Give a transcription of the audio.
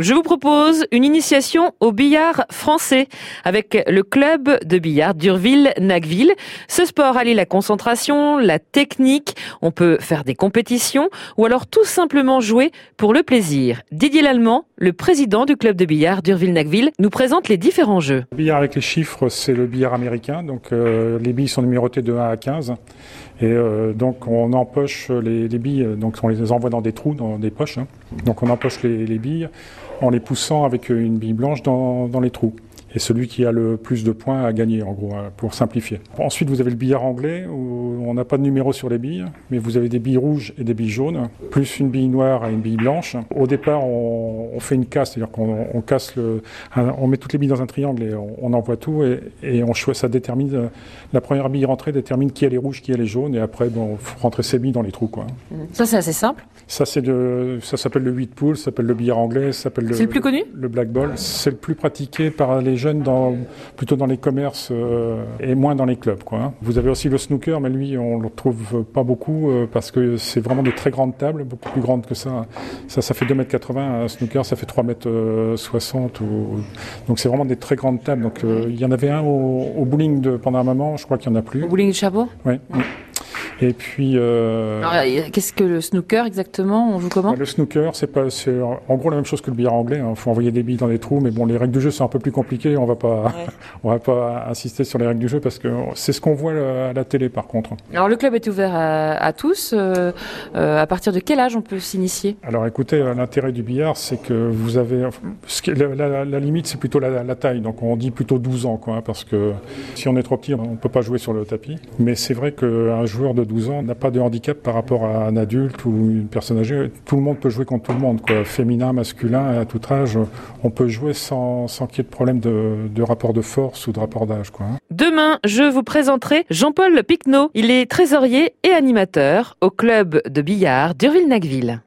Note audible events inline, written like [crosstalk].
Je vous propose une initiation au billard français avec le club de billard d'Urville-Nagville. Ce sport allie la concentration, la technique, on peut faire des compétitions ou alors tout simplement jouer pour le plaisir. Didier Lallemand, le président du club de billard d'Urville-Nagville, nous présente les différents jeux. Le billard avec les chiffres, c'est le billard américain, donc euh, les billes sont numérotées de 1 à 15 et euh, donc on empoche les, billes, donc on les envoie dans des trous, dans des poches, hein. donc on empoche les, les billes en les poussant avec une bille blanche dans les trous et celui qui a le plus de points a gagné, en gros, hein, pour simplifier. Ensuite, vous avez le billard anglais, où on n'a pas de numéro sur les billes, mais vous avez des billes rouges et des billes jaunes, plus une bille noire et une bille blanche. Au départ, on, fait une casse, c'est-à-dire qu'on casse le, on met toutes les billes dans un triangle et on, envoie tout, et, et on ça détermine, la première bille rentrée détermine qui est les rouges, qui est les jaunes, et après, bon, faut rentrer ses billes dans les trous, quoi. Ça, c'est assez simple. Ça, c'est de, ça s'appelle le 8 pool, ça s'appelle le billard anglais, ça s'appelle le. C'est le plus connu? Le black ball. C'est le plus pratiqué par les dans, plutôt dans les commerces euh, et moins dans les clubs. Quoi. Hein. Vous avez aussi le snooker, mais lui, on le retrouve pas beaucoup euh, parce que c'est vraiment de très grandes tables, beaucoup plus grandes que ça. Ça, ça fait 2m80, un snooker, ça fait 3m60. Ou... Donc c'est vraiment des très grandes tables. Donc euh, il y en avait un au, bowling de, pendant un moment, je crois qu'il n'y en a plus. Au bowling du Chabot Oui. Et puis. Euh... Qu'est-ce que le snooker exactement? On joue comment? Le snooker, c'est pas, c'est en gros la même chose que le billard anglais. Il hein. faut envoyer des billes dans des trous, mais bon, les règles du jeu sont un peu plus compliquées. On va pas, [laughs] on va pas insister sur les règles du jeu parce que c'est ce qu'on voit à la télé, par contre. Alors le club est ouvert à, tous. Euh, euh, à partir de quel âge on peut s'initier? Alors écoutez, euh, l'intérêt du billard, c'est que vous avez, ce la, la, limite, c'est plutôt la, taille. Donc on dit plutôt 12 ans, quoi, hein, parce que si on est trop petit, on peut pas jouer sur le tapis. Mais c'est vrai qu'un joueur de 12 n'a pas de handicap par rapport à un adulte ou une personne âgée. Tout le monde peut jouer contre tout le monde, féminin, masculin, à tout âge. On peut jouer sans, qu'il y ait de problème de, rapport de force ou de rapport d'âge. Hein. Demain, je vous présenterai Jean-Paul Picnot. Il est trésorier et animateur au club de billard d'Urville-Nacville.